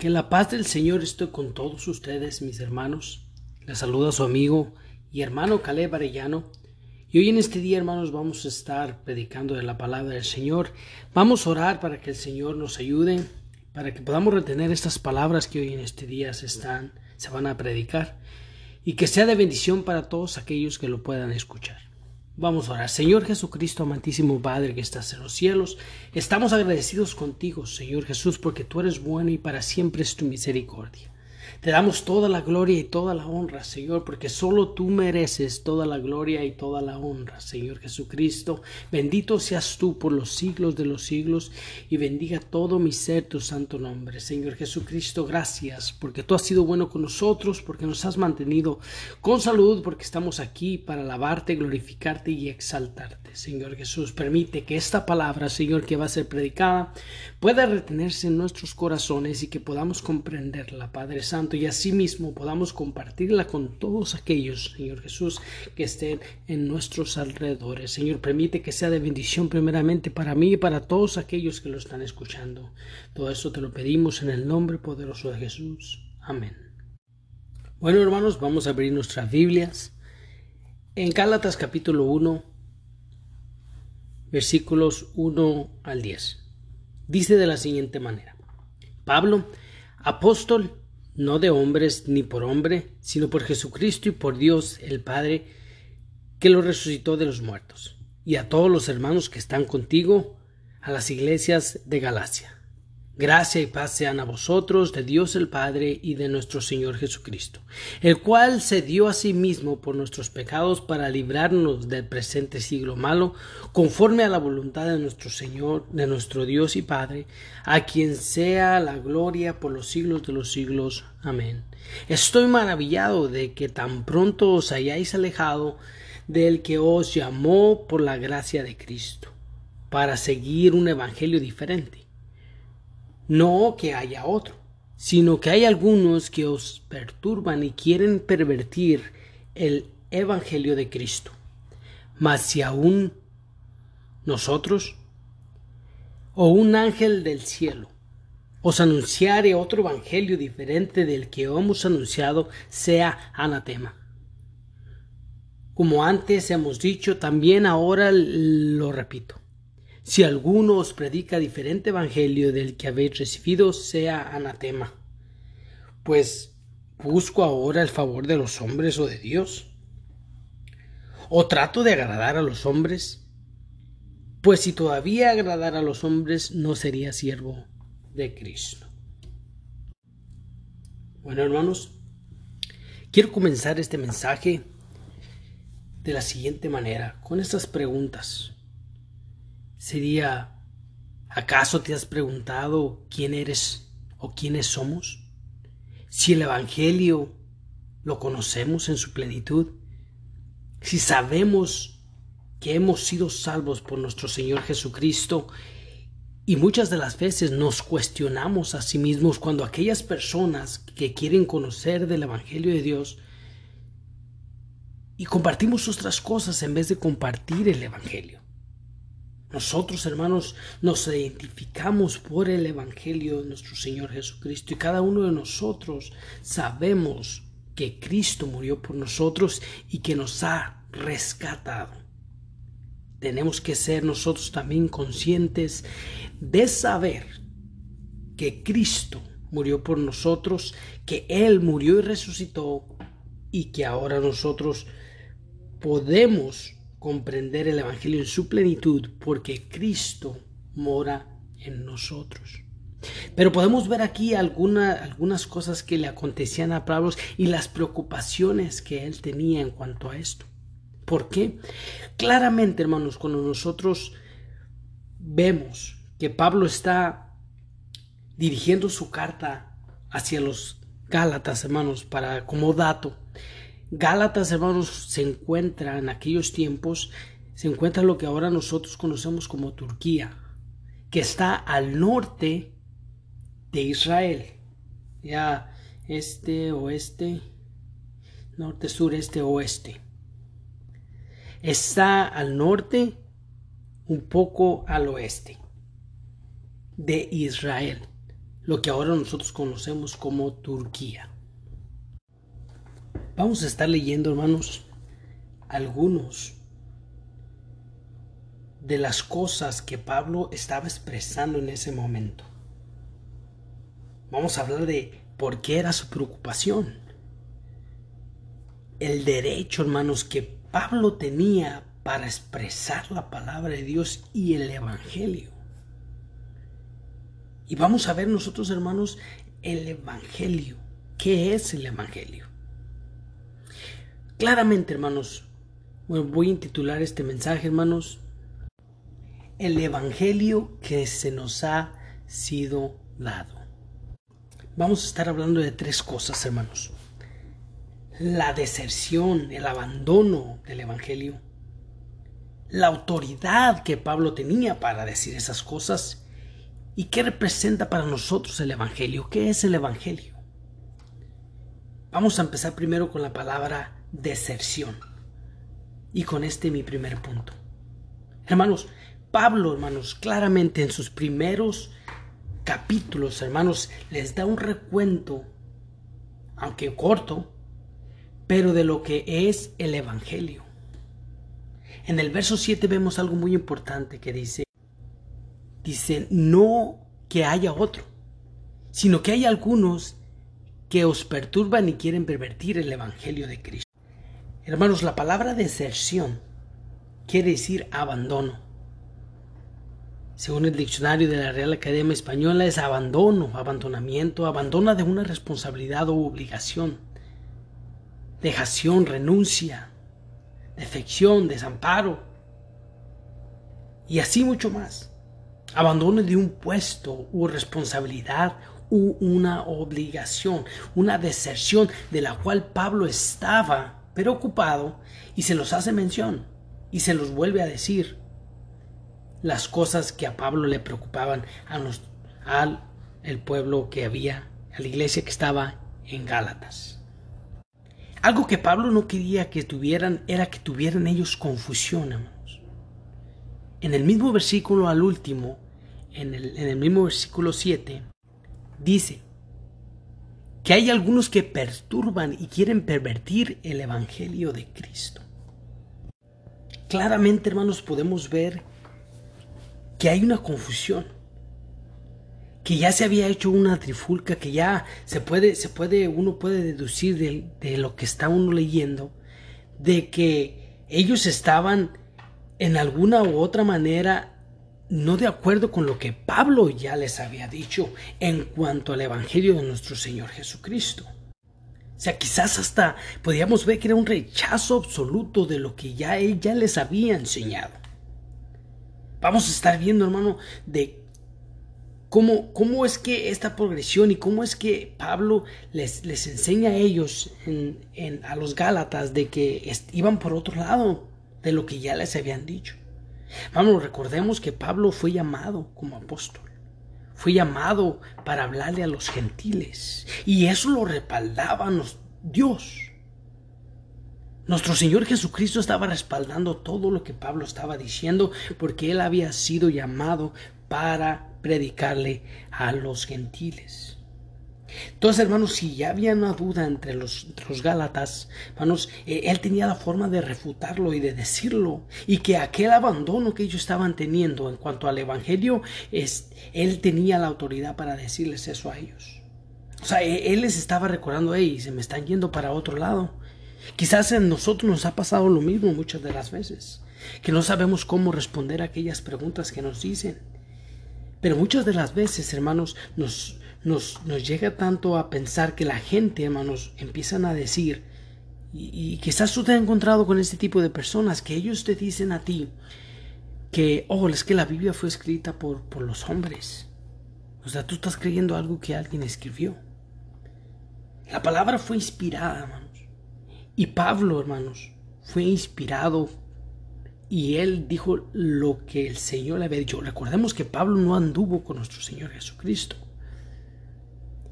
Que la paz del Señor esté con todos ustedes, mis hermanos. Les saluda su amigo y hermano Caleb Arellano. Y hoy en este día, hermanos, vamos a estar predicando de la palabra del Señor. Vamos a orar para que el Señor nos ayude, para que podamos retener estas palabras que hoy en este día se están, se van a predicar, y que sea de bendición para todos aquellos que lo puedan escuchar. Vamos a orar. Señor Jesucristo, amantísimo Padre que estás en los cielos, estamos agradecidos contigo, Señor Jesús, porque tú eres bueno y para siempre es tu misericordia. Te damos toda la gloria y toda la honra, Señor, porque solo tú mereces toda la gloria y toda la honra, Señor Jesucristo. Bendito seas tú por los siglos de los siglos y bendiga todo mi ser tu santo nombre. Señor Jesucristo, gracias porque tú has sido bueno con nosotros, porque nos has mantenido con salud, porque estamos aquí para alabarte, glorificarte y exaltarte. Señor Jesús, permite que esta palabra, Señor, que va a ser predicada, pueda retenerse en nuestros corazones y que podamos comprenderla, Padre Santo y asimismo podamos compartirla con todos aquellos, Señor Jesús, que estén en nuestros alrededores. Señor, permite que sea de bendición primeramente para mí y para todos aquellos que lo están escuchando. Todo eso te lo pedimos en el nombre poderoso de Jesús. Amén. Bueno, hermanos, vamos a abrir nuestras Biblias en Gálatas capítulo 1, versículos 1 al 10. Dice de la siguiente manera: Pablo, apóstol no de hombres ni por hombre, sino por Jesucristo y por Dios el Padre, que lo resucitó de los muertos, y a todos los hermanos que están contigo, a las iglesias de Galacia. Gracia y paz sean a vosotros, de Dios el Padre y de nuestro Señor Jesucristo, el cual se dio a sí mismo por nuestros pecados para librarnos del presente siglo malo, conforme a la voluntad de nuestro Señor, de nuestro Dios y Padre, a quien sea la gloria por los siglos de los siglos. Amén. Estoy maravillado de que tan pronto os hayáis alejado del que os llamó por la gracia de Cristo, para seguir un evangelio diferente no que haya otro, sino que hay algunos que os perturban y quieren pervertir el Evangelio de Cristo. Mas si aún nosotros o un ángel del cielo os anunciare otro evangelio diferente del que hemos anunciado, sea anatema. Como antes hemos dicho, también ahora lo repito. Si alguno os predica diferente evangelio del que habéis recibido, sea anatema. Pues busco ahora el favor de los hombres o de Dios. ¿O trato de agradar a los hombres? Pues si todavía agradara a los hombres, no sería siervo de Cristo. Bueno, hermanos, quiero comenzar este mensaje de la siguiente manera, con estas preguntas sería, ¿acaso te has preguntado quién eres o quiénes somos? Si el Evangelio lo conocemos en su plenitud, si sabemos que hemos sido salvos por nuestro Señor Jesucristo, y muchas de las veces nos cuestionamos a sí mismos cuando aquellas personas que quieren conocer del Evangelio de Dios y compartimos otras cosas en vez de compartir el Evangelio. Nosotros, hermanos, nos identificamos por el Evangelio de nuestro Señor Jesucristo y cada uno de nosotros sabemos que Cristo murió por nosotros y que nos ha rescatado. Tenemos que ser nosotros también conscientes de saber que Cristo murió por nosotros, que Él murió y resucitó y que ahora nosotros podemos comprender el Evangelio en su plenitud porque Cristo mora en nosotros. Pero podemos ver aquí algunas cosas que le acontecían a Pablo y las preocupaciones que él tenía en cuanto a esto. ¿Por qué? Claramente, hermanos, cuando nosotros vemos que Pablo está dirigiendo su carta hacia los Gálatas, hermanos, para como dato, Gálatas, hermanos, se encuentra en aquellos tiempos, se encuentra lo que ahora nosotros conocemos como Turquía, que está al norte de Israel. Ya este, oeste, norte, sur, este, oeste. Está al norte, un poco al oeste de Israel. lo que ahora nosotros conocemos como Turquía. Vamos a estar leyendo, hermanos, algunos de las cosas que Pablo estaba expresando en ese momento. Vamos a hablar de por qué era su preocupación. El derecho, hermanos, que Pablo tenía para expresar la palabra de Dios y el Evangelio. Y vamos a ver nosotros, hermanos, el Evangelio. ¿Qué es el Evangelio? Claramente, hermanos, voy a intitular este mensaje, hermanos, el Evangelio que se nos ha sido dado. Vamos a estar hablando de tres cosas, hermanos. La deserción, el abandono del Evangelio, la autoridad que Pablo tenía para decir esas cosas y qué representa para nosotros el Evangelio. ¿Qué es el Evangelio? Vamos a empezar primero con la palabra deserción. Y con este mi primer punto. Hermanos, Pablo, hermanos, claramente en sus primeros capítulos, hermanos, les da un recuento, aunque corto, pero de lo que es el Evangelio. En el verso 7 vemos algo muy importante que dice, dice, no que haya otro, sino que hay algunos que os perturban y quieren pervertir el Evangelio de Cristo. Hermanos, la palabra deserción quiere decir abandono. Según el diccionario de la Real Academia Española, es abandono, abandonamiento, abandona de una responsabilidad o obligación, dejación, renuncia, defección, desamparo, y así mucho más. Abandono de un puesto u responsabilidad u una obligación, una deserción de la cual Pablo estaba preocupado y se los hace mención y se los vuelve a decir las cosas que a Pablo le preocupaban a al el pueblo que había, a la iglesia que estaba en Gálatas. Algo que Pablo no quería que tuvieran era que tuvieran ellos confusión, hermanos. En el mismo versículo al último, en el, en el mismo versículo 7, dice que hay algunos que perturban y quieren pervertir el Evangelio de Cristo. Claramente, hermanos, podemos ver que hay una confusión, que ya se había hecho una trifulca, que ya se puede, se puede, uno puede deducir de, de lo que está uno leyendo, de que ellos estaban en alguna u otra manera no de acuerdo con lo que Pablo ya les había dicho en cuanto al Evangelio de nuestro Señor Jesucristo. O sea, quizás hasta podíamos ver que era un rechazo absoluto de lo que ya él ya les había enseñado. Vamos a estar viendo, hermano, de cómo, cómo es que esta progresión y cómo es que Pablo les, les enseña a ellos, en, a los Gálatas, de que iban por otro lado de lo que ya les habían dicho. Vamos, recordemos que Pablo fue llamado como apóstol. Fue llamado para hablarle a los gentiles. Y eso lo respaldaba Dios. Nuestro Señor Jesucristo estaba respaldando todo lo que Pablo estaba diciendo porque él había sido llamado para predicarle a los gentiles. Entonces, hermanos, si ya había una duda entre los, Gálatas, hermanos, eh, él tenía la forma de refutarlo y de decirlo, y que aquel abandono que ellos estaban teniendo en cuanto al Evangelio, es, él tenía la autoridad para decirles eso a ellos. O sea, e, él les estaba recordando, hey, se me están yendo para otro lado. Quizás en nosotros nos ha pasado lo mismo muchas de las veces, que no sabemos cómo responder a aquellas preguntas que nos dicen. Pero muchas de las veces, hermanos, nos, nos, nos llega tanto a pensar que la gente, hermanos, empiezan a decir, y, quizás tú te has encontrado con este tipo de personas, que ellos te dicen a ti que, oh, es que la Biblia fue escrita por, por los hombres. O sea, tú estás creyendo algo que alguien escribió. La palabra fue inspirada, hermano. Y Pablo, hermanos, fue inspirado y él dijo lo que el Señor le había dicho. Recordemos que Pablo no anduvo con nuestro Señor Jesucristo.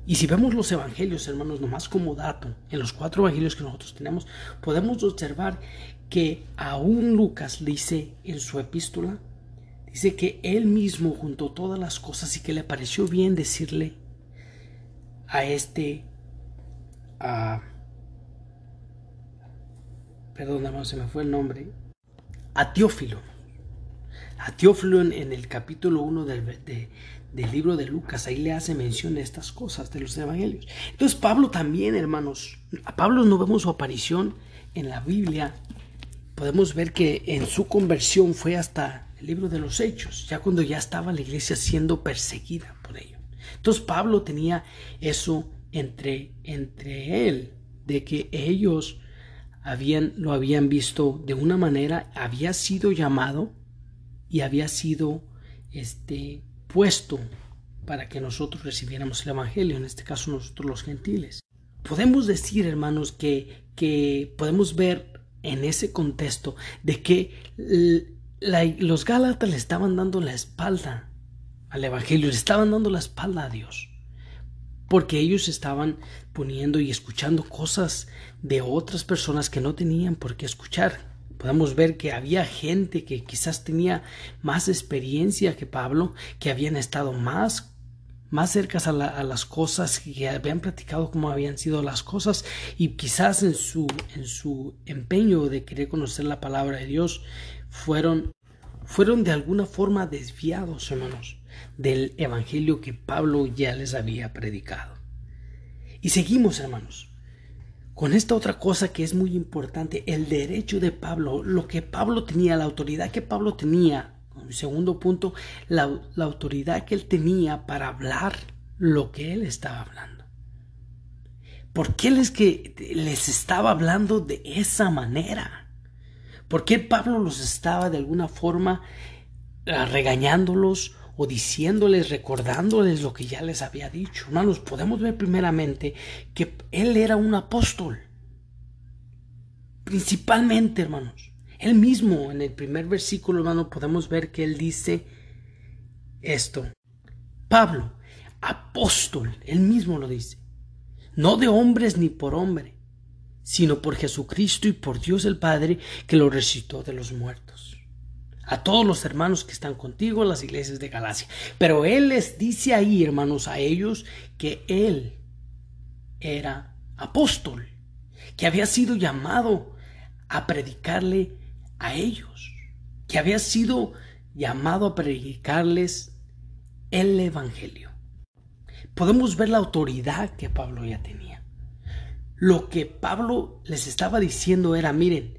Y si vemos los evangelios, hermanos, nomás como dato, en los cuatro evangelios que nosotros tenemos, podemos observar que aún Lucas dice en su epístola, dice que él mismo juntó todas las cosas y que le pareció bien decirle a este a perdón, no se me fue el nombre, a Teófilo. A Teófilo en, el capítulo 1 del, del libro de Lucas, ahí le hace mención de estas cosas, de los evangelios. Entonces Pablo también, hermanos, a Pablo no vemos su aparición en la Biblia. Podemos ver que en su conversión fue hasta el libro de los Hechos, ya cuando ya estaba la iglesia siendo perseguida por ello. Entonces Pablo tenía eso entre, entre él, de que ellos habían, lo habían visto de una manera, había sido llamado y había sido este, puesto para que nosotros recibiéramos el Evangelio, en este caso nosotros los gentiles. Podemos decir, hermanos, que, que podemos ver en ese contexto de que los Gálatas le estaban dando la espalda al Evangelio, le estaban dando la espalda a Dios porque ellos estaban poniendo y escuchando cosas de otras personas que no tenían por qué escuchar. Podemos ver que había gente que quizás tenía más experiencia que Pablo, que habían estado más más cercas a, las cosas, que habían platicado cómo habían sido las cosas y quizás en su, en su empeño de querer conocer la palabra de Dios fueron, fueron de alguna forma desviados, hermanos del Evangelio que Pablo ya les había predicado. Y seguimos, hermanos, con esta otra cosa que es muy importante, el derecho de Pablo, lo que Pablo tenía, la autoridad que Pablo tenía, en segundo punto, la, la autoridad que él tenía para hablar lo que él estaba hablando. ¿Por qué les, que les estaba hablando de esa manera? ¿Por qué Pablo los estaba de alguna forma ah, regañándolos o diciéndoles, recordándoles lo que ya les había dicho. Hermanos, podemos ver primeramente que él era un apóstol. Principalmente, hermanos. Él mismo, en el primer versículo, hermano, podemos ver que él dice esto. Pablo, apóstol, él mismo lo dice. No de hombres ni por hombre, sino por Jesucristo y por Dios el Padre que lo resucitó de los muertos a todos los hermanos que están contigo en las iglesias de Galacia. Pero Él les dice ahí, hermanos, a ellos que Él era apóstol, que había sido llamado a predicarle a ellos, que había sido llamado a predicarles el Evangelio. Podemos ver la autoridad que Pablo ya tenía. Lo que Pablo les estaba diciendo era, miren,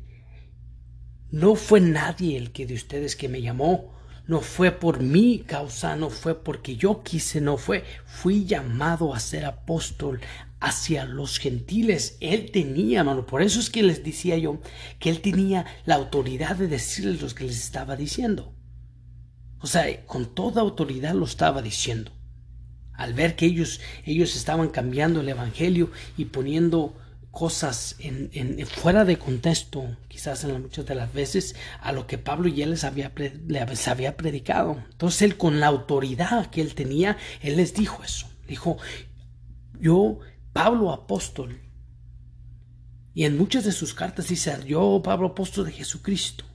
no fue nadie el que de ustedes que me llamó. No fue por mi causa, no fue porque yo quise, no fue. Fui llamado a ser apóstol hacia los gentiles. Él tenía, mano. Por eso es que les decía yo que él tenía la autoridad de decirles lo que les estaba diciendo. O sea, con toda autoridad lo estaba diciendo. Al ver que ellos, ellos estaban cambiando el evangelio y poniendo cosas en, fuera de contexto, quizás en muchas de las veces, a lo que Pablo ya les había, les había predicado. Entonces él con la autoridad que él tenía, él les dijo eso. Dijo, yo, Pablo apóstol, y en muchas de sus cartas dice, yo, Pablo apóstol de Jesucristo,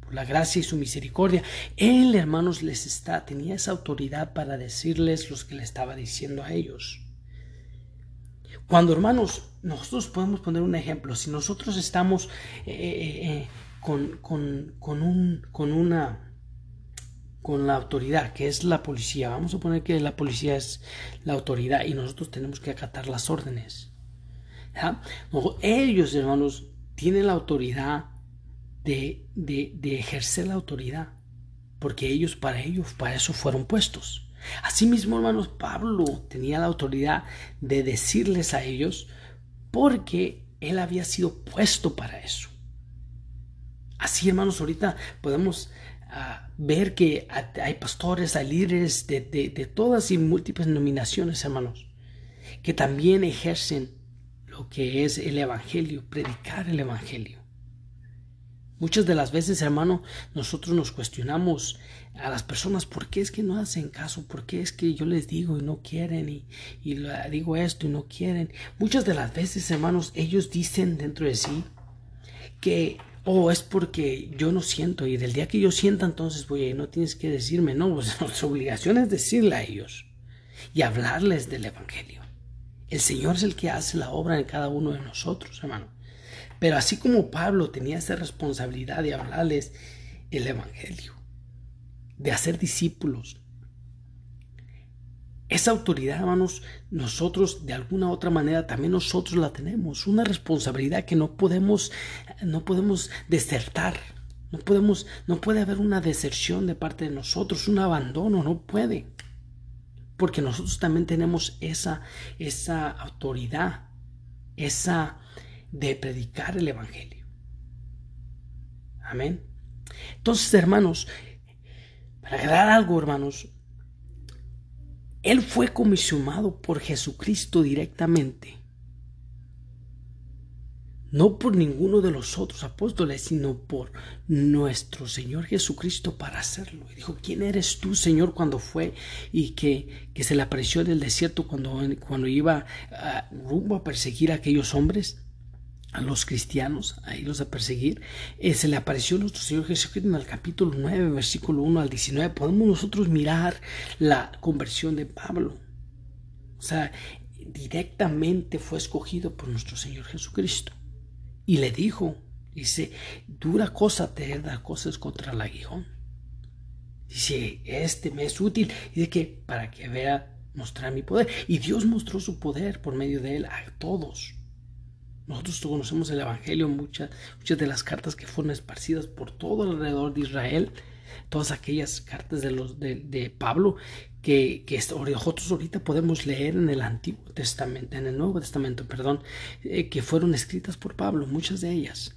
por la gracia y su misericordia, él, hermanos, les está, tenía esa autoridad para decirles lo que le estaba diciendo a ellos. Cuando, hermanos, nosotros podemos poner un ejemplo, si nosotros estamos eh, eh, eh, con, con, con, un, con una con la autoridad, que es la policía. Vamos a poner que la policía es la autoridad y nosotros tenemos que acatar las órdenes. ellos, hermanos, tienen la autoridad de, de, de, ejercer la autoridad, porque ellos, para ellos, para eso fueron puestos. Asimismo, hermanos, Pablo tenía la autoridad de decirles a ellos porque él había sido puesto para eso. Así, hermanos, ahorita podemos ah, ver que hay pastores, hay líderes de, de todas y múltiples denominaciones, hermanos, que también ejercen lo que es el Evangelio, predicar el Evangelio. Muchas de las veces, hermano, nosotros nos cuestionamos a las personas por qué es que no hacen caso, por qué es que yo les digo y no quieren y, digo esto y no quieren. Muchas de las veces, hermanos, ellos dicen dentro de sí que, oh, es porque yo no siento y del día que yo sienta entonces voy a ir, no tienes que decirme, no, pues nuestra obligación es decirle a ellos. y hablarles del Evangelio. El Señor es el que hace la obra en cada uno de nosotros, hermano. Pero así como Pablo tenía esa responsabilidad de hablarles el Evangelio, de hacer discípulos, esa autoridad, hermanos, nosotros de alguna otra manera también nosotros la tenemos, una responsabilidad que no podemos no podemos desertar. No podemos no puede haber una deserción de parte de nosotros, un abandono, no puede. Porque nosotros también tenemos esa esa autoridad, esa de predicar el evangelio. Amén. Entonces, hermanos, para agregar algo, hermanos, él fue comisionado por Jesucristo directamente. No por ninguno de los otros apóstoles, sino por nuestro Señor Jesucristo para hacerlo. Y dijo, ¿quién eres tú, Señor, cuando fue y que, que se le apareció en el desierto cuando, cuando iba ah, rumbo a perseguir a aquellos hombres? A los cristianos, a irlos a perseguir, eh, se le apareció nuestro Señor Jesucristo en el capítulo 9, versículo 1 al 19. Podemos nosotros mirar la conversión de Pablo. O sea, directamente fue escogido por nuestro Señor Jesucristo. Y le dijo, dice, dura cosa te da cosas contra el aguijón. Dice, este me es útil. De que para que vea mostrar mi poder. Y Dios mostró su poder por medio de él a todos. Nosotros conocemos el Evangelio, muchas, muchas de las cartas que fueron esparcidas por todo alrededor de Israel, todas aquellas cartas de, los, de, Pablo que, que, nosotros ahorita podemos leer en el Antiguo Testamento, en el Nuevo Testamento, perdón, eh, que fueron escritas por Pablo, muchas de ellas.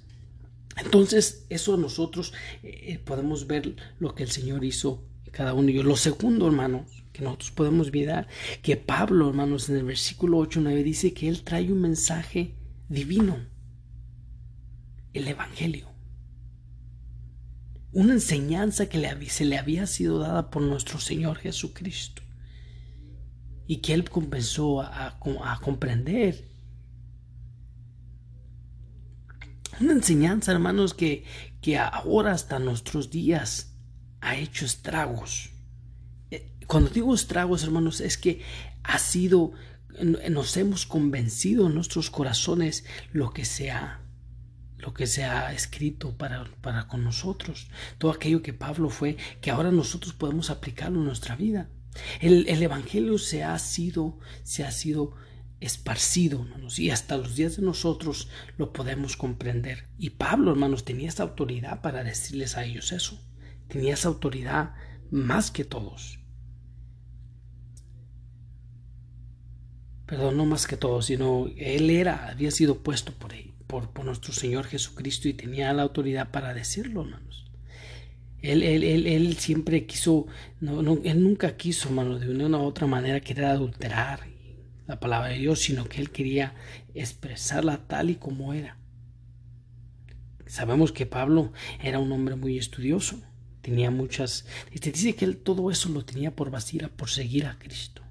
Entonces, eso nosotros eh, podemos ver lo que el Señor hizo cada uno de ellos. Lo segundo, hermanos, que nosotros podemos mirar, que Pablo, hermanos, en el versículo 8 9 dice que él trae un mensaje divino, el Evangelio. Una enseñanza que se le había sido dada por nuestro Señor Jesucristo y que Él comenzó a, comprender. Una enseñanza, hermanos, que, que ahora hasta nuestros días ha hecho estragos. Eh, cuando digo estragos, hermanos, es que ha sido nos hemos convencido en nuestros corazones lo que sea lo que se ha escrito para, para con nosotros, todo aquello que Pablo fue, que ahora nosotros podemos aplicarlo en nuestra vida. El, el Evangelio se ha sido, se ha sido esparcido, y hasta los días de nosotros lo podemos comprender. Y Pablo, hermanos, tenía esa autoridad para decirles a ellos eso. Tenía esa autoridad más que todos. Perdón, no más que todo, sino él era, había sido puesto por, él, por, nuestro Señor Jesucristo y tenía la autoridad para decirlo, hermanos. Él, él, él, él siempre quiso, no, no, él nunca quiso, hermano, de una u otra manera querer adulterar la palabra de Dios, sino que él quería expresarla tal y como era. Sabemos que Pablo era un hombre muy estudioso, tenía muchas, te dice que él todo eso lo tenía por vacía, por seguir a Cristo.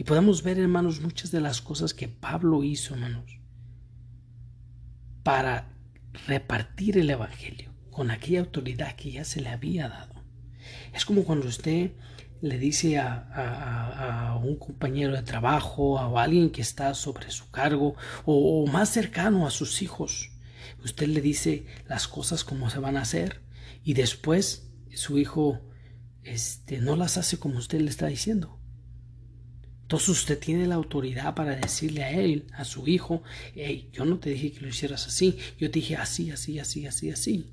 Y podemos ver, hermanos, muchas de las cosas que Pablo hizo, hermanos, para repartir el Evangelio con aquella autoridad que ya se le había dado. Es como cuando usted le dice a, un compañero de trabajo, a alguien que está sobre su cargo, o, o, más cercano a sus hijos, usted le dice las cosas como se van a hacer, y después su hijo este, no las hace como usted le está diciendo. Entonces usted tiene la autoridad para decirle a él, a su hijo, hey, yo no te dije que lo hicieras así, yo te dije así, así, así, así, así.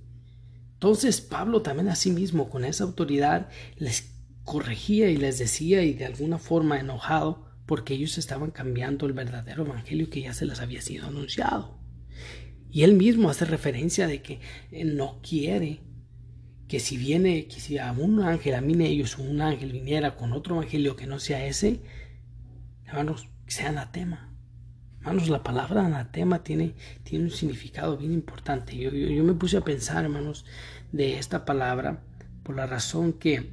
Entonces Pablo también a sí mismo, con esa autoridad, les corregía y les decía y de alguna forma enojado, porque ellos estaban cambiando el verdadero evangelio que ya se les había sido anunciado. Y él mismo hace referencia de que no quiere que si viene, que si a un ángel, a mí ellos, un ángel viniera con otro evangelio que no sea ese, hermanos, sea anatema. Hermanos, la palabra anatema tiene, tiene un significado bien importante. Yo, yo, me puse a pensar, hermanos, de esta palabra por la razón que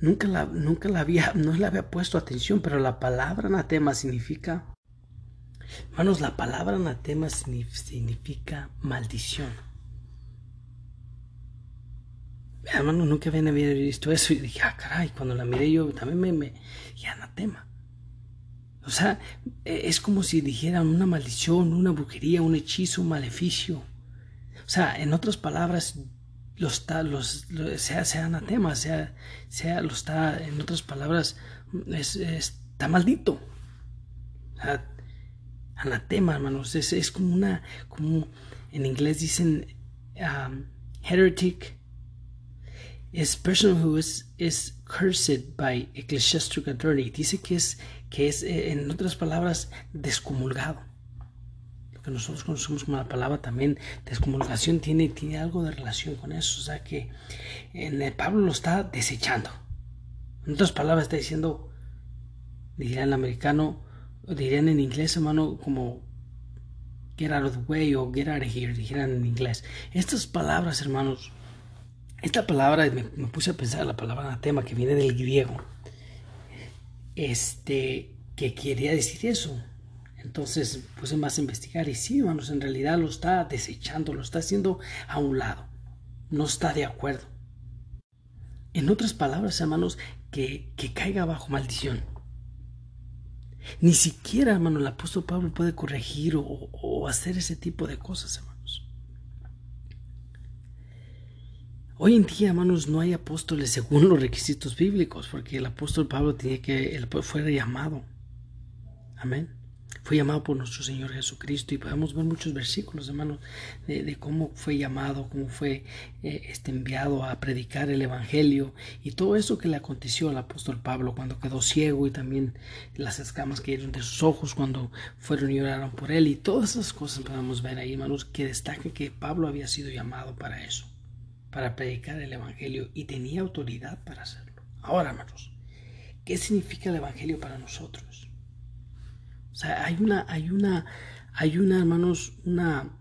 nunca la, nunca la había, no le había puesto atención, pero la palabra anatema significa, hermanos, la palabra anatema significa maldición. hermano, nunca había visto eso. Y dije, ah, caray, cuando la miré yo también me, me anatema. O sea, e, es como si dijeran una maldición, una brujería, un hechizo, un maleficio. O sea, en otras palabras, los, los, sea, sea anatema, sea, sea, lo está, en otras palabras, es, está maldito. O anatema, hermanos, es, es, como una, como en inglés dicen um, heretic, es person who is, is cursed by ecclesiastic attorney. Dice que es, que es, eh, en otras palabras, descomulgado. Lo que nosotros conocemos como la palabra también, descomulgación, tiene, tiene algo de relación con eso. O sea que en el Pablo lo está desechando. En otras palabras, está diciendo, dirían el americano, dirían en inglés, hermano, como get out of the way o get out of here, dijeran en inglés. Estas palabras, hermanos, esta palabra, me, puse a pensar la palabra anatema que viene del griego, este, que quería decir eso. Entonces puse más a investigar y sí, hermanos, en realidad lo está desechando, lo está haciendo a un lado, no está de acuerdo. En otras palabras, hermanos, que, que caiga bajo maldición. Ni siquiera, hermano, el apóstol Pablo puede corregir o, o hacer ese tipo de cosas, hermano. Hoy en día, hermanos, no hay apóstoles según los requisitos bíblicos, porque el apóstol Pablo tenía que, él fue llamado. Amén. Fue llamado por nuestro Señor Jesucristo y podemos ver muchos versículos, hermanos, de, cómo fue llamado, cómo fue eh, este, enviado a predicar el Evangelio y todo eso que le aconteció al apóstol Pablo cuando quedó ciego y también las escamas que dieron de sus ojos cuando fueron y oraron por él y todas esas cosas podemos ver ahí, hermanos, que destacan que Pablo había sido llamado para eso para predicar el Evangelio y tenía autoridad para hacerlo. Ahora, hermanos, ¿qué significa el Evangelio para nosotros? O sea, hay una, hay una, hay una, hermanos, una,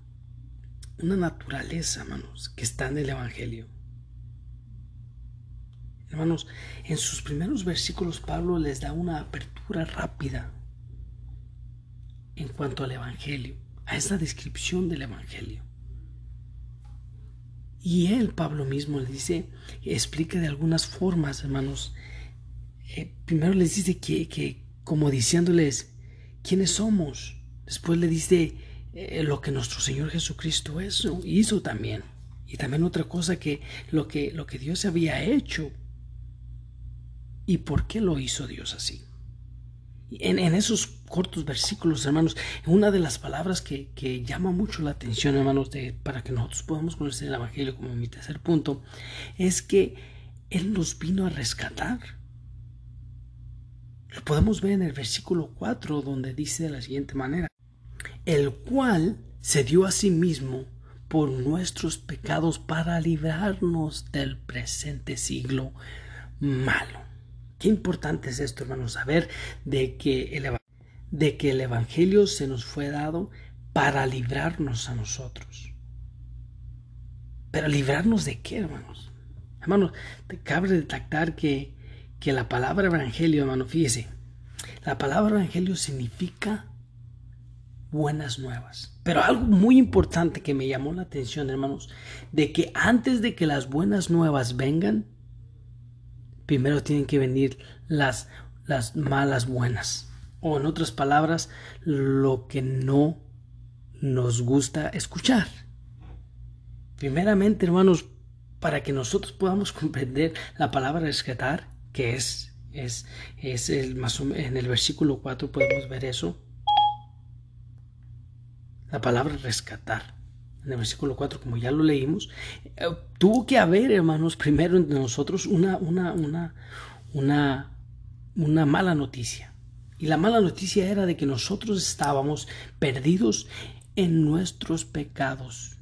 una naturaleza, hermanos, que está en el Evangelio. Hermanos, en sus primeros versículos Pablo les da una apertura rápida en cuanto al Evangelio, a esa descripción del Evangelio. Y él, Pablo mismo, le dice, explica de algunas formas, hermanos. Eh, primero les dice que, que, como diciéndoles, ¿quiénes somos? Después le dice eh, lo que nuestro Señor Jesucristo hizo, hizo también. Y también otra cosa que lo, que lo que Dios había hecho. ¿Y por qué lo hizo Dios así? En, esos cortos versículos, hermanos, una de las palabras que, llama mucho la atención, hermanos, de, para que nosotros podamos conocer el Evangelio como mi tercer punto, es que Él nos vino a rescatar. Lo podemos ver en el versículo 4, donde dice de la siguiente manera, el cual se dio a sí mismo por nuestros pecados para librarnos del presente siglo malo. Qué importante es esto, hermanos, saber de que, el, de que el Evangelio se nos fue dado para librarnos a nosotros. Pero librarnos de qué, hermanos? Hermanos, cabe detectar que, que la palabra evangelio, hermano, fíjese, la palabra evangelio significa buenas nuevas. Pero algo muy importante que me llamó la atención, hermanos, de que antes de que las buenas nuevas vengan, primero tienen que venir las, las malas buenas. O en otras palabras, lo que no nos gusta escuchar. Primeramente, hermanos, para que nosotros podamos comprender la palabra rescatar, que es, es, es el, más en el versículo 4 podemos ver eso. La palabra rescatar en el versículo 4, como ya lo leímos, eh, tuvo que haber, hermanos, primero entre nosotros una, una, una, una, una mala noticia. Y la mala noticia era de que nosotros estábamos perdidos en nuestros pecados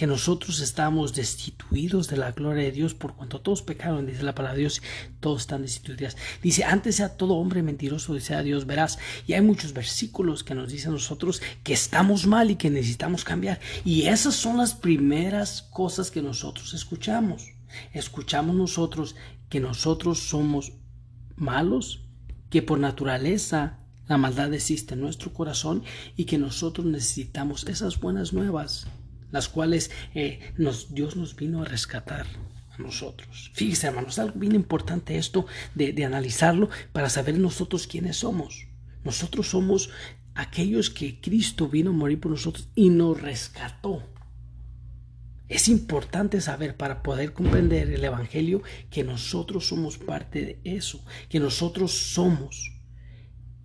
que nosotros estamos destituidos de la gloria de Dios por cuanto todos pecaron, dice la palabra de Dios, todos están destituidos. Dice, antes sea todo hombre mentiroso, dice Dios, verás. Y hay muchos versículos que nos dicen a nosotros que estamos mal y que necesitamos cambiar. Y esas son las primeras cosas que nosotros escuchamos. Escuchamos nosotros que nosotros somos malos, que por naturaleza la maldad existe en nuestro corazón y que nosotros necesitamos esas buenas nuevas las cuales eh, Dios nos vino a rescatar a nosotros. Fíjese, hermanos, algo bien importante esto de, de analizarlo para saber nosotros quiénes somos. Nosotros somos aquellos que Cristo vino a morir por nosotros y nos rescató. Es importante saber para poder comprender el Evangelio que nosotros somos parte de eso, que nosotros somos.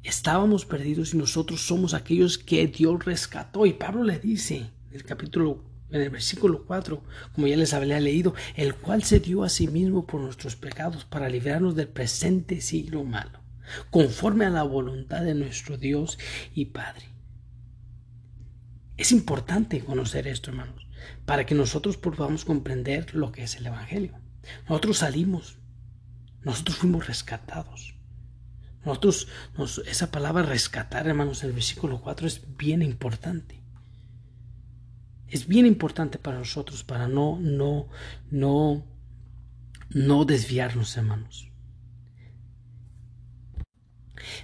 Estábamos perdidos y nosotros somos aquellos que Dios rescató. Y Pablo le dice el capítulo, en el versículo 4, como ya les había leído, el cual se dio a sí mismo por nuestros pecados para librarnos del presente siglo malo, conforme a la voluntad de nuestro Dios y Padre. Es importante conocer esto, hermanos para que nosotros podamos comprender lo que es el Evangelio. Nosotros salimos, nosotros fuimos rescatados. Nosotros, esa palabra rescatar, hermanos, en el versículo 4 es bien importante. Es bien importante para nosotros, para no, no, no, no desviarnos, hermanos.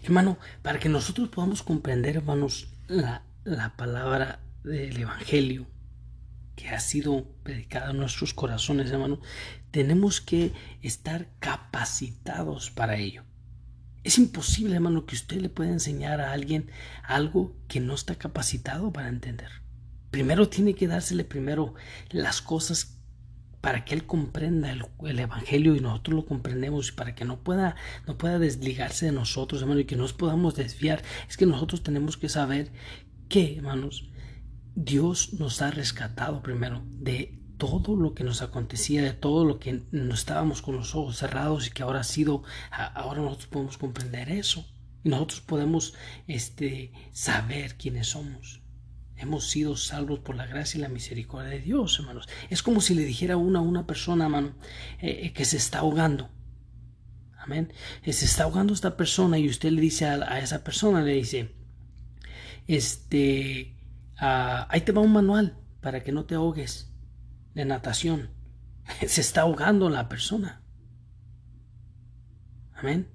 Hermano, para que nosotros podamos comprender, hermanos, la, la palabra del Evangelio, que ha sido predicada en nuestros corazones, hermano, tenemos que estar capacitados para ello. Es imposible, hermano, que usted le pueda enseñar a alguien algo que no está capacitado para entender. Primero tiene que dársele primero las cosas para que él comprenda el, evangelio y nosotros lo comprendemos y para que no pueda no pueda desligarse de nosotros, hermano, y que nos podamos desviar. Es que nosotros tenemos que saber que, hermanos, Dios nos ha rescatado primero de todo lo que nos acontecía, de todo lo que estábamos con los ojos cerrados y que ahora ha sido, ahora nosotros podemos comprender eso y nosotros podemos este, saber quiénes somos. Hemos sido salvos por la gracia y la misericordia de Dios, hermanos. Es como si le dijera una a una persona, hermano, eh, eh, que se está ahogando. Amén. Eh, se está ahogando esta persona y usted le dice a, a esa persona, le dice, este, Ah, ahí te va un manual para que no te ahogues de natación. Se está ahogando la persona. Amén.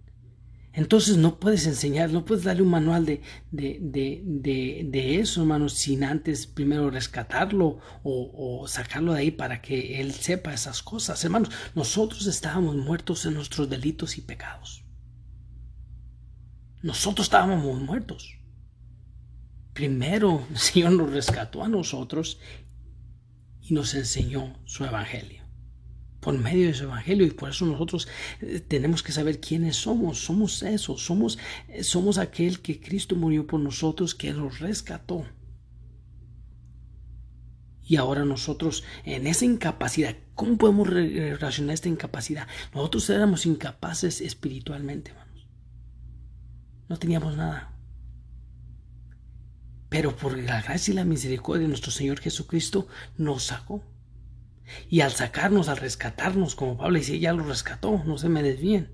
Entonces no puedes enseñar, no puedes darle un manual de, de, de, de, eso, hermanos, sin antes primero rescatarlo o, o, sacarlo de ahí para que él sepa esas cosas. Hermanos, nosotros estábamos muertos en nuestros delitos y pecados. Nosotros estábamos muertos. Primero el Señor nos rescató a nosotros y nos enseñó su evangelio. Por medio de su evangelio y por eso nosotros eh, tenemos que saber quiénes somos. Somos eso, somos, eh, somos aquel que Cristo murió por nosotros, que nos rescató. Y ahora nosotros, en esa incapacidad, ¿cómo podemos relacionar esta incapacidad? Nosotros éramos incapaces espiritualmente, hermanos. No teníamos nada. Pero por la gracia y la misericordia de nuestro Señor Jesucristo nos sacó. Y al sacarnos, al rescatarnos, como Pablo dice, ya lo rescató, no se me desvíen.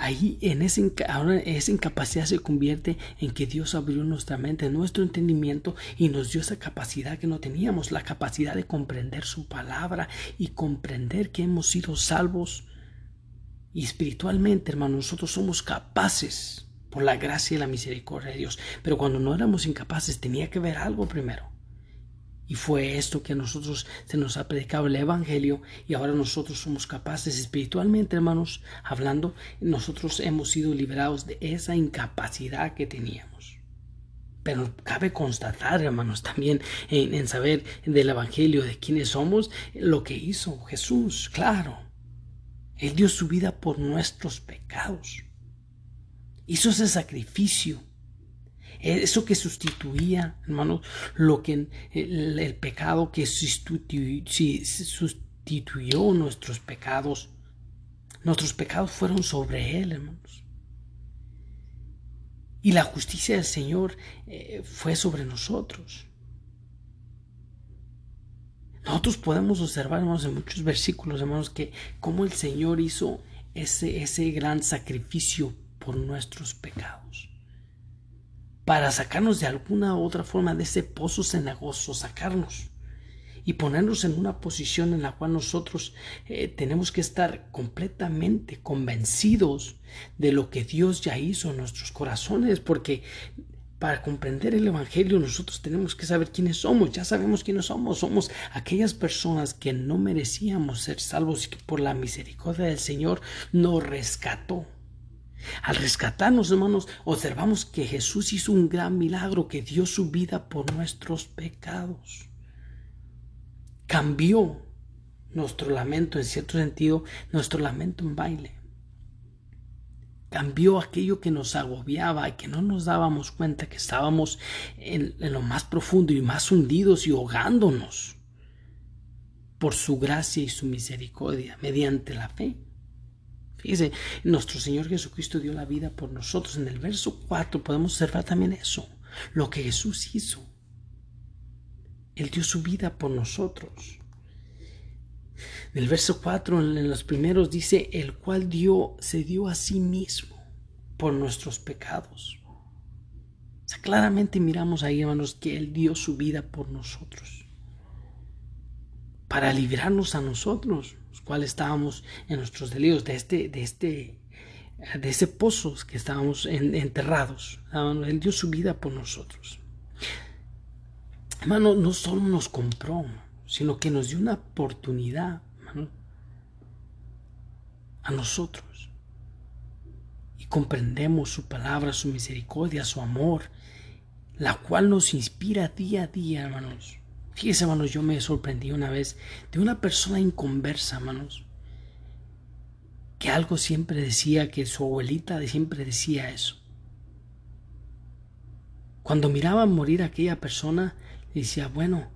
Ahí en ese, ahora esa incapacidad se convierte en que Dios abrió nuestra mente, nuestro entendimiento y nos dio esa capacidad que no teníamos, la capacidad de comprender su palabra y comprender que hemos sido salvos. Y espiritualmente, hermano, nosotros somos capaces por la gracia y la misericordia de Dios. Pero cuando no éramos incapaces tenía que ver algo primero. Y fue esto que a nosotros se nos ha predicado el Evangelio y ahora nosotros somos capaces espiritualmente, hermanos, hablando, nosotros hemos sido liberados de esa incapacidad que teníamos. Pero cabe constatar, hermanos, también en, saber del Evangelio de quiénes somos, lo que hizo Jesús, claro. Él dio su vida por nuestros pecados hizo ese sacrificio. Eso que sustituía, hermanos, lo que el, pecado que sustituyó, sustituyó nuestros pecados. Nuestros pecados fueron sobre él, hermanos. Y la justicia del Señor eh, fue sobre nosotros. Nosotros podemos observar, hermanos, en muchos versículos, hermanos, que cómo el Señor hizo ese, ese gran sacrificio por nuestros pecados. Para sacarnos de alguna otra forma de ese pozo cenagoso, sacarnos y ponernos en una posición en la cual nosotros eh, tenemos que estar completamente convencidos de lo que Dios ya hizo en nuestros corazones, porque para comprender el Evangelio nosotros tenemos que saber quiénes somos. Ya sabemos quiénes somos. Somos aquellas personas que no merecíamos ser salvos y que por la misericordia del Señor nos rescató. Al rescatarnos, hermanos, observamos que Jesús hizo un gran milagro, que dio su vida por nuestros pecados. Cambió nuestro lamento, en cierto sentido, nuestro lamento en baile cambió aquello que nos agobiaba y que no nos dábamos cuenta que estábamos en, lo más profundo y más hundidos y ahogándonos por su gracia y su misericordia mediante la fe. Fíjese, nuestro Señor Jesucristo dio la vida por nosotros. En el verso 4 podemos observar también eso, lo que Jesús hizo. Él dio su vida por nosotros. En el verso 4, en los primeros, dice, el cual dio, se dio a sí mismo por nuestros pecados. O sea, claramente miramos ahí, hermanos, que Él dio su vida por nosotros. Para librarnos a nosotros, los cuales estábamos en nuestros delitos, de este, de este, de ese pozo que estábamos enterrados. Él dio su vida por nosotros. Hermano, no solo nos compró, sino que nos dio una oportunidad a nosotros. Y comprendemos su palabra, su misericordia, su amor, la cual nos inspira día a día, hermanos. Fíjese, hermanos, yo me sorprendí una vez de una persona inconversa, hermanos, que algo siempre decía, que su abuelita siempre decía eso. Cuando miraba morir a aquella persona, decía, bueno,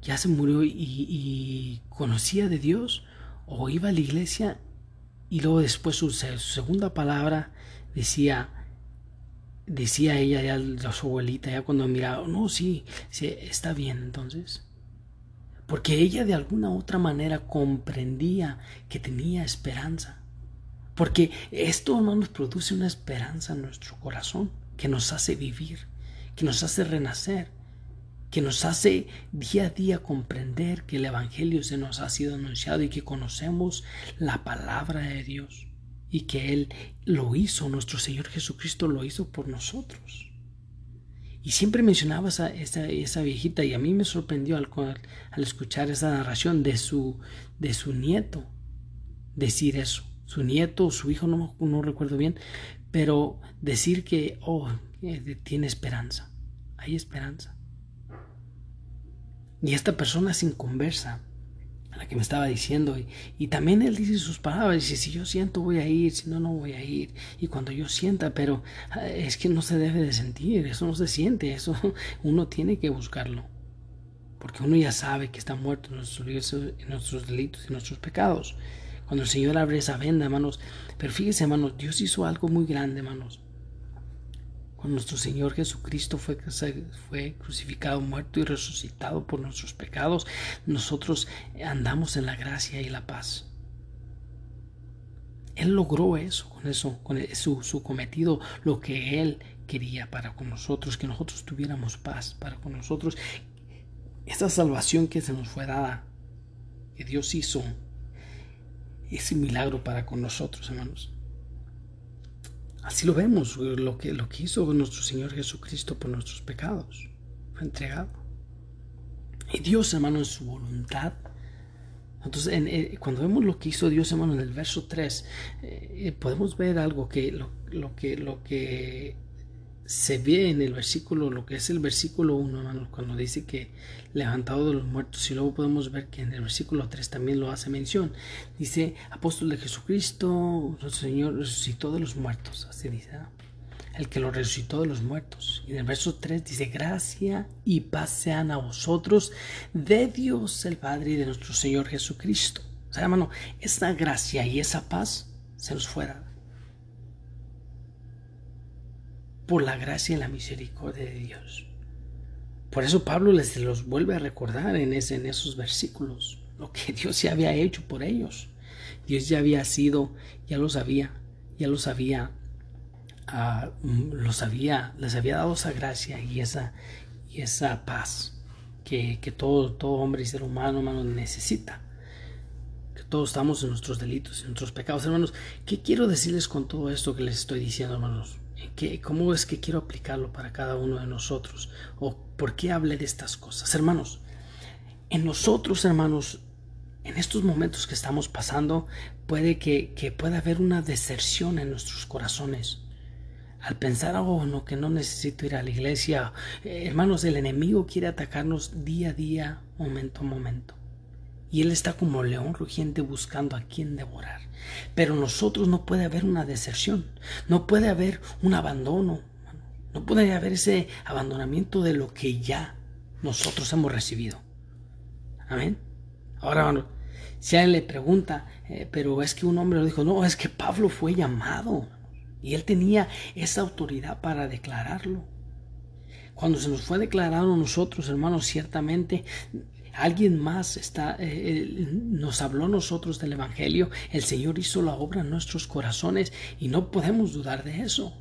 ya se murió y, conocía de Dios o iba a la iglesia y luego después su, segunda palabra decía decía ella ya su abuelita ya cuando miraba no sí, sí está bien entonces porque ella de alguna otra manera comprendía que tenía esperanza porque esto nos produce una esperanza en nuestro corazón que nos hace vivir que nos hace renacer que nos hace día a día comprender que el Evangelio se nos ha sido anunciado y que conocemos la palabra de Dios y que Él lo hizo, nuestro Señor Jesucristo lo hizo por nosotros. Y siempre mencionaba esa, esa, viejita y a mí me sorprendió al, al, escuchar esa narración de su, de su nieto decir eso. Su nieto o su hijo, no, no recuerdo bien, pero decir que, oh, tiene esperanza. Hay esperanza. Y esta persona sin conversa, a la que me estaba diciendo, y, también él dice sus palabras, dice, si yo siento voy a ir, si no, no voy a ir, y cuando yo sienta, pero ah, es que no se debe de sentir, eso no se siente, eso uno tiene que buscarlo, porque uno ya sabe que está muerto en nuestros, en nuestros delitos y nuestros pecados. Cuando el Señor abre esa venda, hermanos, pero fíjese, hermanos, Dios hizo algo muy grande, hermanos cuando nuestro Señor Jesucristo fue, fue crucificado, muerto y resucitado por nuestros pecados, nosotros andamos en la gracia y la paz. Él logró eso, con eso, con su, su cometido, lo que Él quería para con nosotros, que nosotros tuviéramos paz para con nosotros. Esta salvación que se nos fue dada, que Dios hizo, ese milagro para con nosotros, hermanos. Así lo vemos, lo que, lo que hizo nuestro Señor Jesucristo por nuestros pecados. Fue entregado. Y Dios, hermano, en su voluntad. Entonces, eh, cuando vemos lo que hizo Dios, hermano, en el verso 3, eh, podemos ver algo que lo, que lo que se ve en el versículo, lo que es el versículo 1, hermano, cuando dice que levantado de los muertos, y luego podemos ver que en el versículo 3 también lo hace mención. Dice, apóstol de Jesucristo, nuestro Señor resucitó de los muertos, así dice, el que lo resucitó de los muertos. Y en el verso 3 dice, gracia y paz sean a vosotros de Dios el Padre y de nuestro Señor Jesucristo. O sea, hermano, esa gracia y esa paz se nos fue por la gracia y la misericordia de Dios. Por eso Pablo les los vuelve a recordar en, en esos versículos lo que Dios ya había hecho por ellos. Dios ya había sido, ya lo sabía, ya lo sabía, uh, los había, les había dado esa gracia y esa, y esa paz que, que todo, todo hombre y ser humano, hermano, necesita. Que todos estamos en nuestros delitos, en nuestros pecados, hermanos. ¿Qué quiero decirles con todo esto que les estoy diciendo, hermanos? ¿Cómo es que quiero aplicarlo para cada uno de nosotros? ¿O por qué hablé de estas cosas? Hermanos, en nosotros, hermanos, en estos momentos que estamos pasando, puede que, que pueda haber una deserción en nuestros corazones. Al pensar, oh, no, que no necesito ir a la iglesia, eh, hermanos, el enemigo quiere atacarnos día a día, momento a momento. Y él está como león rugiente buscando a quien devorar. Pero nosotros no puede haber una deserción, no puede haber un abandono, no puede haber ese abandonamiento de lo que ya nosotros hemos recibido. Amén. Ahora, hermano, si alguien le pregunta, eh, pero es que un hombre lo dijo, no, es que Pablo fue llamado y él tenía esa autoridad para declararlo. Cuando se nos fue declarado a nosotros, hermanos, ciertamente alguien más está, eh, nos habló a nosotros del Evangelio, el Señor hizo la obra en nuestros corazones y no podemos dudar de eso.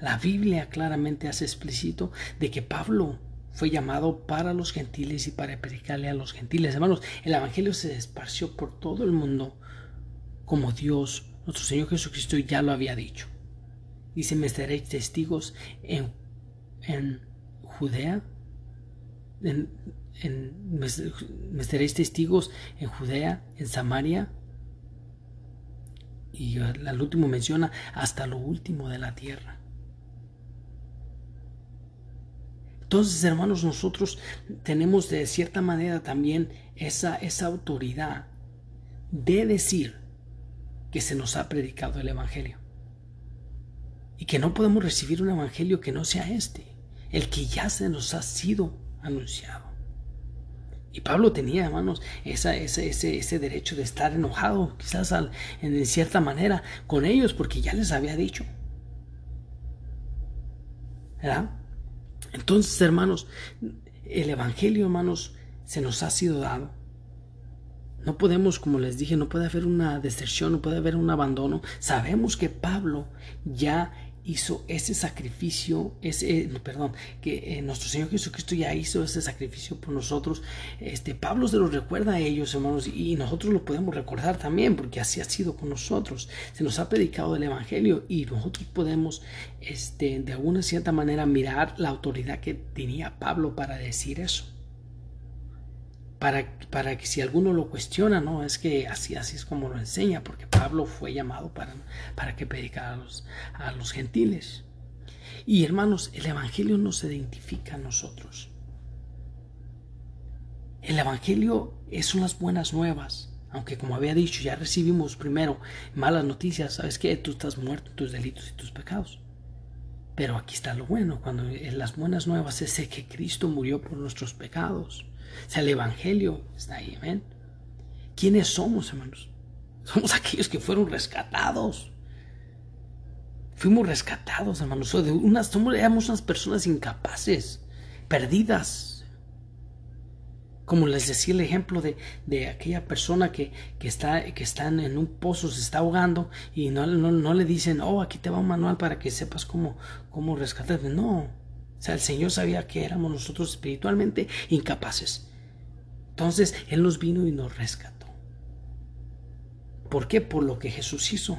La Biblia claramente hace explícito de que Pablo fue llamado para los gentiles y para predicarle a los gentiles. Hermanos, el Evangelio se esparció por todo el mundo como Dios, nuestro Señor Jesucristo, ya lo había dicho. Dice, me seréis testigos en, en Judea, en, me, seréis testigos en Judea, en Samaria, y al último menciona hasta lo último de la tierra. Entonces, hermanos, nosotros tenemos de cierta manera también esa, esa autoridad de decir que se nos ha predicado el Evangelio. Y que no podemos recibir un Evangelio que no sea este, el que ya se nos ha sido anunciado. Y Pablo tenía, hermanos, esa, ese, ese, ese, derecho de estar enojado, quizás en cierta manera, con ellos, porque ya les había dicho. ¿Verdad? Entonces, hermanos, el Evangelio, hermanos, se nos ha sido dado. No podemos, como les dije, no puede haber una deserción, no puede haber un abandono. Sabemos que Pablo ya hizo ese sacrificio, ese, eh, perdón, que eh, nuestro Señor Jesucristo ya hizo ese sacrificio por nosotros. Este Pablo se lo recuerda a ellos, hermanos, y nosotros lo podemos recordar también, porque así ha sido con nosotros. Se nos ha predicado el Evangelio y nosotros podemos, este, de alguna cierta manera, mirar la autoridad que tenía Pablo para decir eso para, para, que si alguno lo cuestiona, no, es que así, así es como lo enseña, porque Pablo fue llamado para, para que predicara a los, a los gentiles. Y hermanos, el Evangelio no se identifica a nosotros. El Evangelio son las buenas nuevas. Aunque como había dicho, ya recibimos primero malas noticias. ¿Sabes qué? Tú estás muerto en tus delitos y tus pecados. Pero aquí está lo bueno, cuando en las buenas nuevas es que Cristo murió por nuestros pecados. O sea, el Evangelio está ahí, amén. ¿Quiénes somos, hermanos? Somos aquellos que fueron rescatados. Fuimos rescatados, hermanos. somos, éramos unas personas incapaces, perdidas. Como les decía el ejemplo de, de aquella persona que, que, está, que está en un pozo, se está ahogando y no, no, le dicen, oh, aquí te va un manual para que sepas cómo, cómo rescatarte. No. O sea, el Señor sabía que éramos nosotros espiritualmente incapaces. Entonces Él nos vino y nos rescató. ¿Por qué? Por lo que Jesús hizo.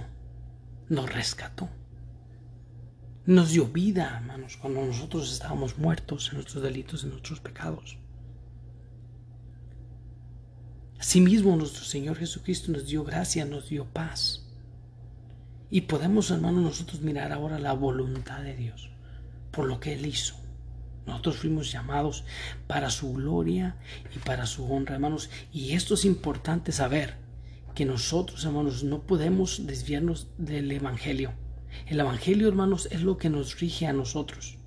Nos rescató. Nos dio vida, hermanos, cuando nosotros estábamos muertos en nuestros delitos, en nuestros pecados. Asimismo, nuestro Señor Jesucristo nos dio gracia, nos dio paz. Y podemos, hermanos, nosotros mirar ahora la voluntad de Dios por lo que Él hizo. Nosotros fuimos llamados para su gloria y para su honra, hermanos. Y esto es importante saber, que nosotros, hermanos, no podemos desviarnos del Evangelio. El Evangelio, hermanos, es lo que nos rige a nosotros.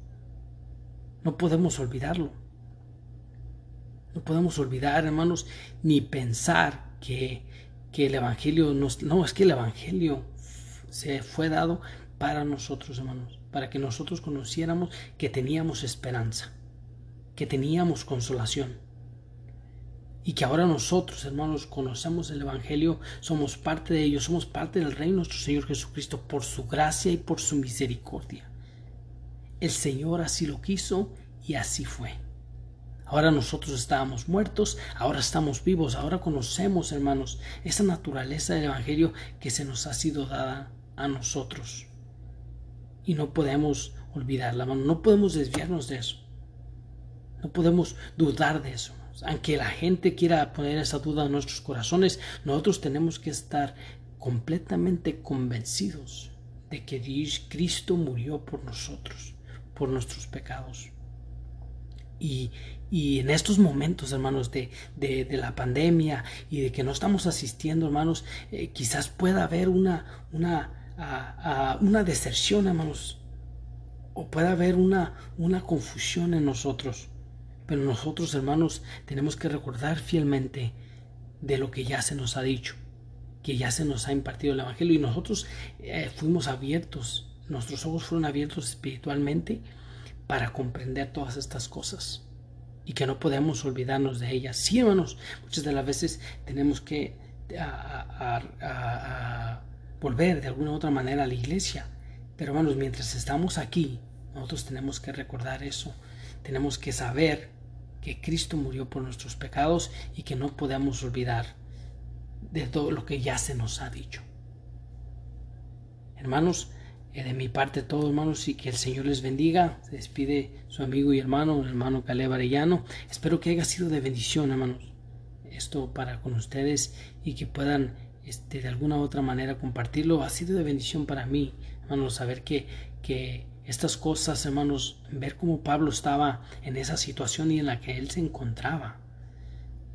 No podemos olvidarlo. No podemos olvidar, hermanos, ni pensar que, que el Evangelio nos... No, es que el Evangelio se fue dado para nosotros, hermanos para que nosotros conociéramos que teníamos esperanza, que teníamos consolación. Y que ahora nosotros, hermanos, conocemos el Evangelio, somos parte de ello, somos parte del reino de nuestro Señor Jesucristo por su gracia y por su misericordia. El Señor así lo quiso y así fue. Ahora nosotros estábamos muertos, ahora estamos vivos, ahora conocemos, hermanos, esa naturaleza del Evangelio que se nos ha sido dada a nosotros. Y no podemos olvidarla. No podemos desviarnos de eso. No podemos dudar de eso. Aunque la gente quiera poner esa duda en nuestros corazones, nosotros tenemos que estar completamente convencidos de que Cristo murió por nosotros, por nuestros pecados. Y, en estos momentos, hermanos, de, de, la pandemia y de que no estamos asistiendo, hermanos, eh, quizás pueda haber una, una, una deserción, hermanos, o pueda haber una, una confusión en nosotros. Pero nosotros, hermanos, tenemos que recordar fielmente de lo que ya se nos ha dicho, que ya se nos ha impartido el Evangelio y nosotros eh, fuimos abiertos, nuestros ojos fueron abiertos espiritualmente para comprender todas estas cosas y que no podemos olvidarnos de ellas. Sí, hermanos, muchas de las veces tenemos que volver de alguna otra manera a la iglesia, pero hermanos, mientras estamos aquí, nosotros tenemos que recordar eso, tenemos que saber que Cristo murió por nuestros pecados y que no podemos olvidar de todo lo que ya se nos ha dicho. Hermanos, eh, de mi parte todo, hermanos, y que el Señor les bendiga. Se despide su amigo y hermano, hermano Caleb Arellano. Espero que haya sido de bendición, hermanos, esto para con ustedes y que puedan este, de alguna otra manera compartirlo. Ha sido de bendición para mí, hermanos, saber que, que estas cosas, hermanos, ver cómo Pablo estaba en esa situación y en la que él se encontraba.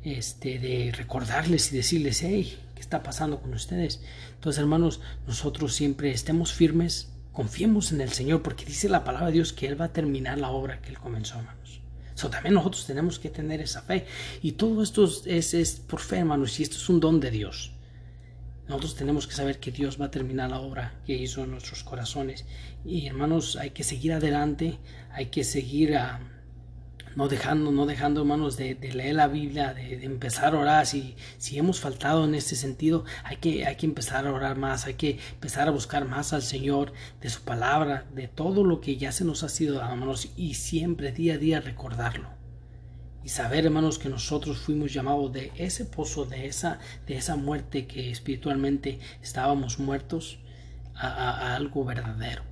Este, de recordarles y decirles, hey, ¿qué está pasando con ustedes? Entonces, hermanos, nosotros siempre estemos firmes, confiemos en el Señor, porque dice la palabra de Dios que Él va a terminar la obra que Él comenzó, hermanos. Eso también nosotros tenemos que tener esa fe. Y todo esto es, es por fe, hermanos, y esto es un don de Dios. Nosotros tenemos que saber que Dios va a terminar la obra que hizo en nuestros corazones. Y hermanos, hay que seguir adelante, hay que seguir a no dejando, no dejando, hermanos, de, leer la Biblia, de, empezar a orar. Si, si hemos faltado en este sentido, hay que, hay que empezar a orar más, hay que empezar a buscar más al Señor, de su palabra, de todo lo que ya se nos ha sido dado, hermanos, y siempre día a día recordarlo. Y saber, hermanos, que nosotros fuimos llamados de ese pozo, de esa, de esa muerte que espiritualmente estábamos muertos, a, a algo verdadero.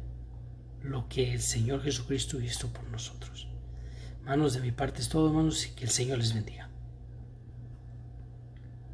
Lo que el Señor Jesucristo hizo por nosotros. Hermanos, de mi parte es todo, hermanos, y que el Señor les bendiga.